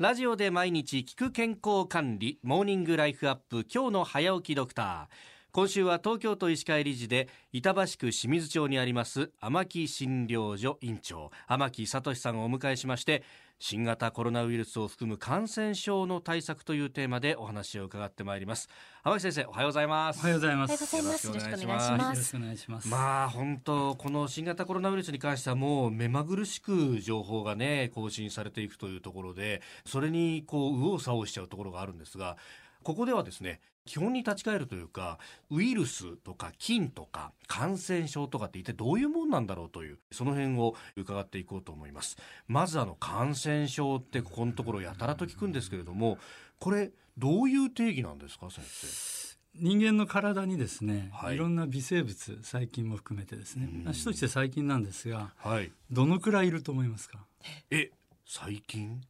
ラジオで毎日聞く健康管理モーニングライフアップ今日の早起きドクター。今週は東京都医師会理事で板橋区清水町にあります天木診療所院長天木聡さんをお迎えしまして新型コロナウイルスを含む感染症の対策というテーマでお話を伺ってまいります天木先生おはようございますおはようございます。ざいます。よろしくお願いしまよろしす。くお願いします。まあ本当この新型コロナウイルスに関してはもう目まぐるしく情報がね更新されていくというところでそれにこう右往左往しちゃうところがあるんですがここではですね基本に立ち返るというかウイルスとか菌とか感染症とかって一体どういうもんなんだろうというその辺を伺っていこうと思います。まずあの感染症ってここのところやたらと聞くんですけれどもこれどういう定義なんですか先生？人間の体にですね、はい。い、ろんな微生物、細菌も含めてですねうん、主として細菌なんですが、はい。どのくらいいると思いますか？え最近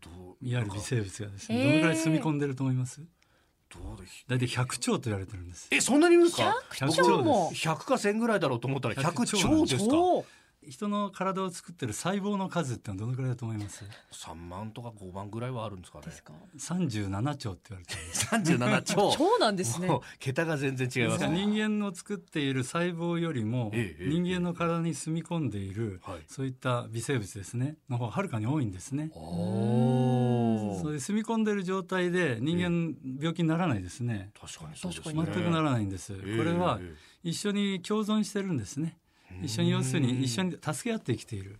どういわゆる微生物がですね、えー。どのくらい住み込んでると思います？どうで大体100兆と言われてるんです。えそんなにいるんですか？100 100兆も100か1000ぐらいだろうと思ったら100 100兆ですか超人の体を作ってる細胞の数ってのはどのくらいだと思います？3万とか5万ぐらいはあるんですかね。ですか？37兆って言われてるんです。37兆。超なんですね。桁が全然違いでます人間の作っている細胞よりもええ人間の体に住み込んでいるはい。そういった微生物ですね。の方がはるかに多いんですね。おー住み込んでいる状態で人間病気にならないですね。確かにそうですね全くならないんです。これはえ一緒に共存してるんですね。え一緒に要するに一緒に助け合って生きている。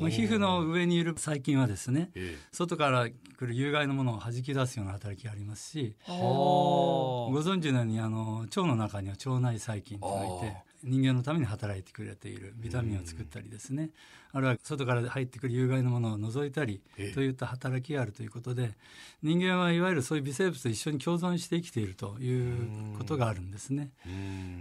まあ皮膚の上にいる細菌はですね、え外から来る有害なものを弾き出すような働きがありますし、ご存知のようにあの腸の中には腸内細菌といてあ。人間のために働いてくれているビタミンを作ったりですね。あるいは外から入ってくる有害なものを除いたりええ。といった働きがあるということで人間はいわゆるそういう微生物と一緒に共存して生きているということがあるんですね。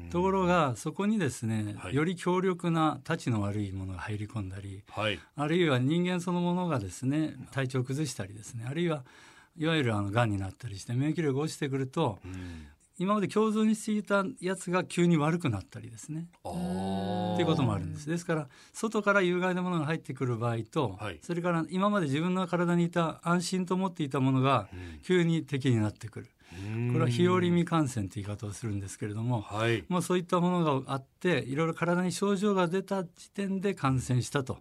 うん。ところがそこにですね、はい。より強力なたちの悪いものが入り込んだりはい。あるいは人間そのものがですね体調を崩したりですねあるいはいわゆるあの癌になったりして免疫力が落ちてくるとうん。今まで共存していたやつが急に悪くなったりですね。っていうこともあるんです。ですから外から有害なものが入ってくる場合と、はい。それから今まで自分の体にいた安心と思っていたものがうん。急に敵になってくる。うんこれは日和見感染という言い方をするんですけれどもはい。もうそういったものがあっていろいろ体に症状が出た時点で感染したと。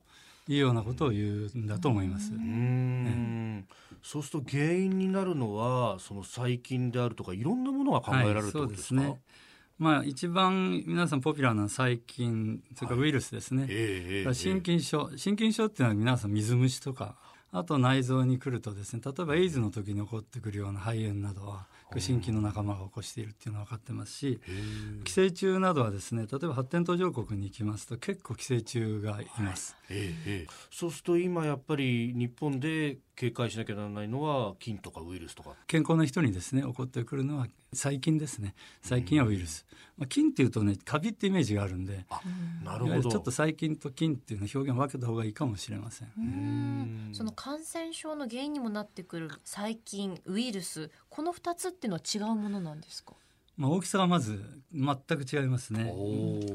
いうようなことを言うんだと思います。うん。そうすると原因になるのはその細菌であるとかいろんなものが考えられるってことですか、はいそうですね。まあ一番皆さんポピュラーな細菌それからウイルスですね、ええええだから心筋症心筋症っていうのは皆さん水虫とかあと内臓に来るとですね例えばエイズの時に起こってくるような肺炎などは心筋の仲間が起こしているっていうのは分かってますしええ寄生虫などはですね例えば発展途上国に行きますと結構寄生虫がいます、ええええ。そうすると今やっぱり日本で警戒しなきゃならないのは菌とかウイルスとか。健康な人にですね起こってくるのは細菌ですね。細菌やウイルス、まあ、菌っていうとねカビってイメージがあるんであなるほど。ちょっと細菌と菌っていうの表現を分けた方がいいかもしれません。ん。その感染症の原因にもなってくる細菌、ウイルス、この二つっていうのは違うものなんですか？まあ、大きさがまず全く違いますね。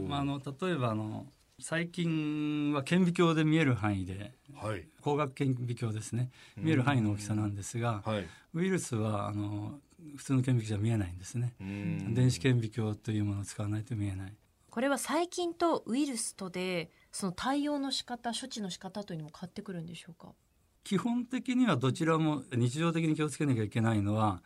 まあ、あの例えばあの細菌は顕微鏡で見える範囲ではい光学顕微鏡ですね見える範囲の大きさなんですがはいウイルスはあの普通の顕微鏡じゃ見えないんですね。うん電子顕微鏡というものを使わないと見えない。これは細菌とウイルスとで、その対応の仕方、処置の仕方というのも変わってくるんでしょうか？基本的にはどちらも日常的に気をつけなきゃいけないのは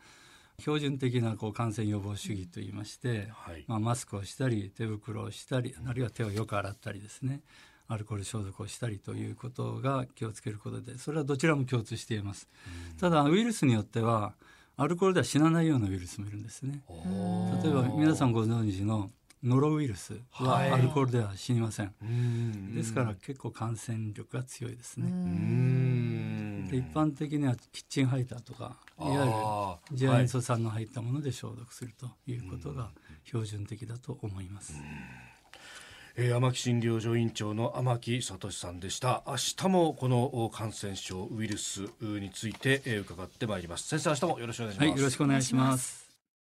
標準的なこう感染予防主義といいまして、はい。まあ、マスクをしたり手袋をしたりあるいは手をよく洗ったりですねアルコール消毒をしたりということが気をつけることでそれはどちらも共通しています、ただウイルスによってはアルコールでは死なないようなウイルスもいるんですね。例えば皆さんご存知のノロウイルスははい。アルコールでは死にません、うん。ですから結構感染力が強いですね、うん。で一般的にはキッチンハイターとかいわゆる次亜塩素酸の入ったもので消毒するということが標準的だと思います。えー、天木診療所院長の天木聡さんでした。明日もこのお感染症ウイルスについて、えー伺ってまいります。先生明日もよろしくお願いします、はい、よろしくお願いします。